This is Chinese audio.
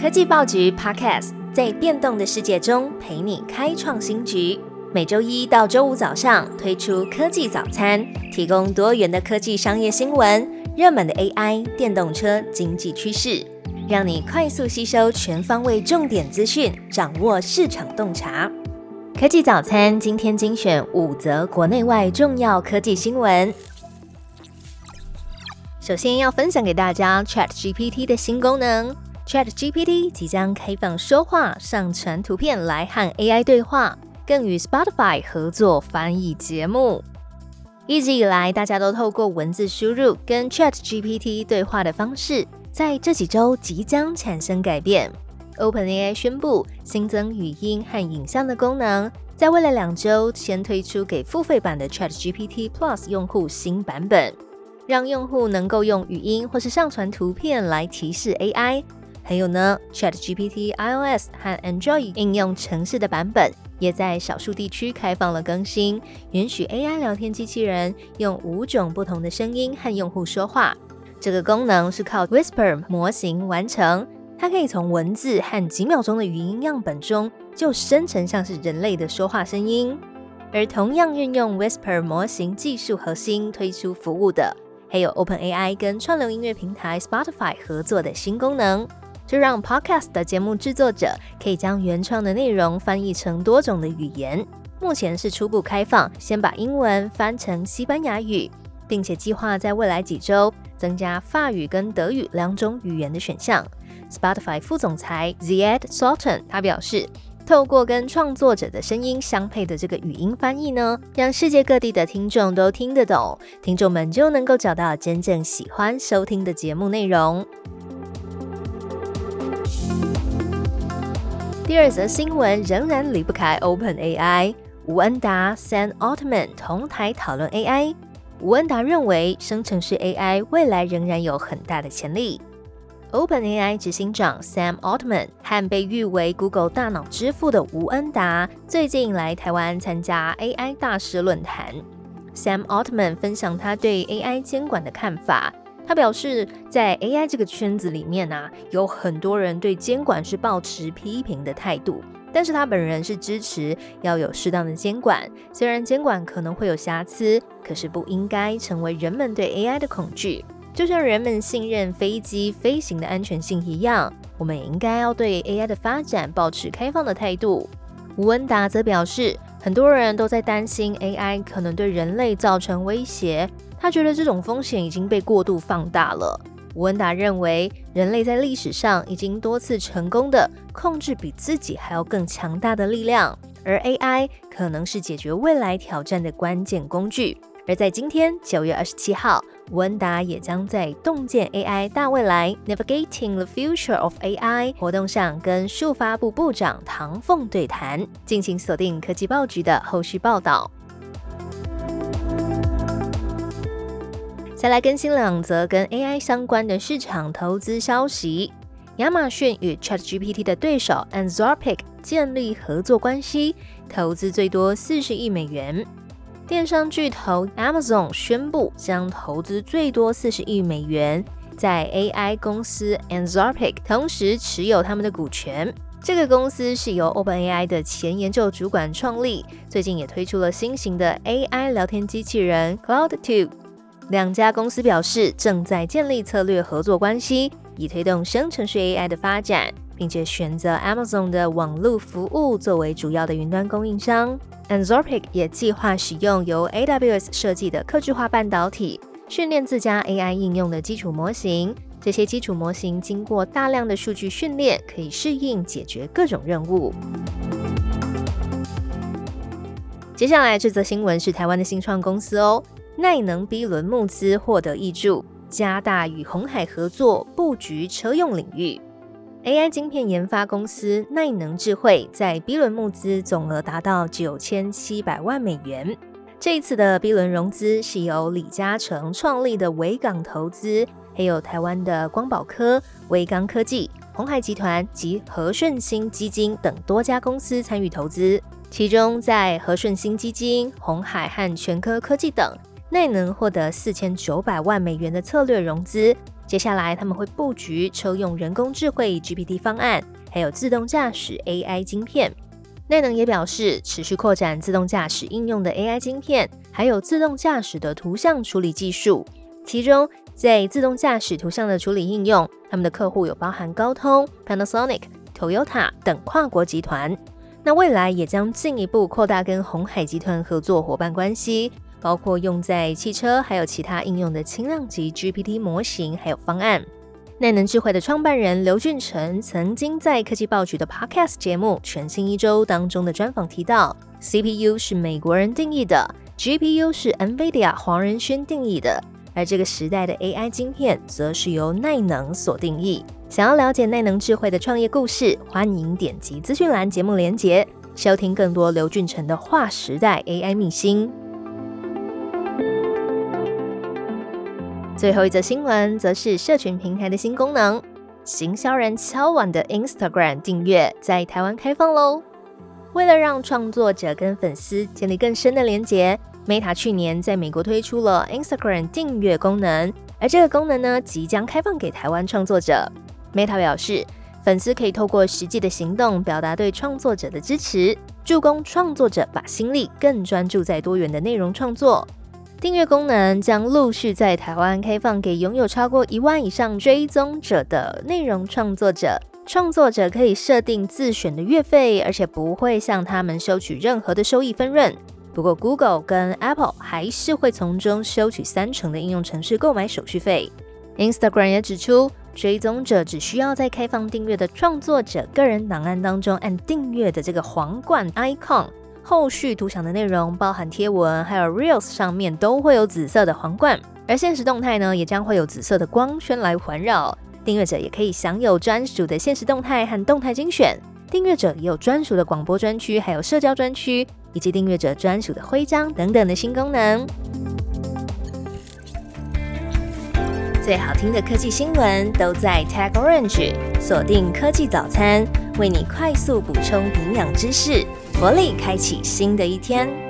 科技报局 Podcast 在变动的世界中陪你开创新局。每周一到周五早上推出科技早餐，提供多元的科技商业新闻、热门的 AI、电动车、经济趋势，让你快速吸收全方位重点资讯，掌握市场洞察。科技早餐今天精选五则国内外重要科技新闻。首先要分享给大家 Chat GPT 的新功能。Chat GPT 即将开放说话、上传图片来和 AI 对话，更与 Spotify 合作翻译节目。一直以来，大家都透过文字输入跟 Chat GPT 对话的方式，在这几周即将产生改变。OpenAI 宣布新增语音和影像的功能，在未来两周先推出给付费版的 Chat GPT Plus 用户新版本，让用户能够用语音或是上传图片来提示 AI。还有呢，Chat GPT iOS 和 Android 应用程式的版本也在少数地区开放了更新，允许 AI 聊天机器人用五种不同的声音和用户说话。这个功能是靠 Whisper 模型完成，它可以从文字和几秒钟的语音样本中就生成像是人类的说话声音。而同样运用 Whisper 模型技术核心推出服务的，还有 OpenAI 跟串流音乐平台 Spotify 合作的新功能。就让 Podcast 的节目制作者可以将原创的内容翻译成多种的语言。目前是初步开放，先把英文翻成西班牙语，并且计划在未来几周增加法语跟德语两种语言的选项。Spotify 副总裁 Ziad Sultan 他表示，透过跟创作者的声音相配的这个语音翻译呢，让世界各地的听众都听得懂，听众们就能够找到真正喜欢收听的节目内容。第二则新闻仍然离不开 Open AI，吴恩达、Sam Altman 同台讨论 AI。吴恩达认为，生成式 AI 未来仍然有很大的潜力。Open AI 执行长 Sam Altman 和被誉为 Google 大脑之父的吴恩达最近来台湾参加 AI 大师论坛。Sam Altman 分享他对 AI 监管的看法。他表示，在 AI 这个圈子里面啊，有很多人对监管是抱持批评的态度，但是他本人是支持要有适当的监管。虽然监管可能会有瑕疵，可是不应该成为人们对 AI 的恐惧。就像人们信任飞机飞行的安全性一样，我们应该要对 AI 的发展保持开放的态度。吴文达则表示，很多人都在担心 AI 可能对人类造成威胁。他觉得这种风险已经被过度放大了。吴恩达认为，人类在历史上已经多次成功的控制比自己还要更强大的力量，而 AI 可能是解决未来挑战的关键工具。而在今天九月二十七号，文达也将在洞见 AI 大未来 （Navigating the Future of AI） 活动上跟数发部部长唐凤对谈。敬请锁定科技报局的后续报道。再来更新两则跟 AI 相关的市场投资消息。亚马逊与 ChatGPT 的对手 Anthropic 建立合作关系，投资最多四十亿美元。电商巨头 Amazon 宣布将投资最多四十亿美元在 AI 公司 Anthropic，同时持有他们的股权。这个公司是由 OpenAI 的前研究主管创立，最近也推出了新型的 AI 聊天机器人 Cloud Two。两家公司表示，正在建立策略合作关系，以推动生成式 AI 的发展，并且选择 Amazon 的网络服务作为主要的云端供应商。Anthropic 也计划使用由 AWS 设计的客制化半导体，训练自家 AI 应用的基础模型。这些基础模型经过大量的数据训练，可以适应解决各种任务。接下来这则新闻是台湾的新创公司哦。耐能 B 轮募资获得益助，加大与红海合作布局车用领域。AI 晶片研发公司耐能智慧在 B 轮募资总额达到九千七百万美元。这一次的 B 轮融资是由李嘉诚创立的维港投资，还有台湾的光宝科、维刚科技、红海集团及和顺新基金等多家公司参与投资。其中，在和顺新基金、红海和全科科技等。内能获得四千九百万美元的策略融资，接下来他们会布局抽用人工智慧 GPT 方案，还有自动驾驶 AI 晶片。内能也表示，持续扩展自动驾驶应用的 AI 晶片，还有自动驾驶的图像处理技术。其中，在自动驾驶图像的处理应用，他们的客户有包含高通、Panasonic、Toyota 等跨国集团。那未来也将进一步扩大跟红海集团合作伙伴关系。包括用在汽车还有其他应用的轻量级 GPT 模型，还有方案。耐能智慧的创办人刘俊成曾经在科技报局的 Podcast 节目《全新一周》当中的专访提到，CPU 是美国人定义的，GPU 是 NVIDIA 黄仁勋定义的，而这个时代的 AI 晶片则是由耐能所定义。想要了解耐能智慧的创业故事，欢迎点击资讯栏节目连结，收听更多刘俊成的划时代 AI 秘辛。最后一则新闻则是社群平台的新功能，行销人敲碗的 Instagram 订阅在台湾开放喽。为了让创作者跟粉丝建立更深的连结，Meta 去年在美国推出了 Instagram 订阅功能，而这个功能呢，即将开放给台湾创作者。Meta 表示，粉丝可以透过实际的行动表达对创作者的支持，助攻创作者把心力更专注在多元的内容创作。订阅功能将陆续在台湾开放给拥有超过一万以上追踪者的内容创作者。创作者可以设定自选的月费，而且不会向他们收取任何的收益分润。不过，Google 跟 Apple 还是会从中收取三成的应用程式购买手续费。Instagram 也指出，追踪者只需要在开放订阅的创作者个人档案当中按订阅的这个皇冠 icon。后续图享的内容，包含贴文，还有 Reels 上面都会有紫色的皇冠，而现实动态呢，也将会有紫色的光圈来环绕。订阅者也可以享有专属的现实动态和动态精选，订阅者也有专属的广播专区，还有社交专区，以及订阅者专属的徽章等等的新功能。最好听的科技新闻都在 Tag Orange，锁定科技早餐，为你快速补充营养知识。活力开启新的一天。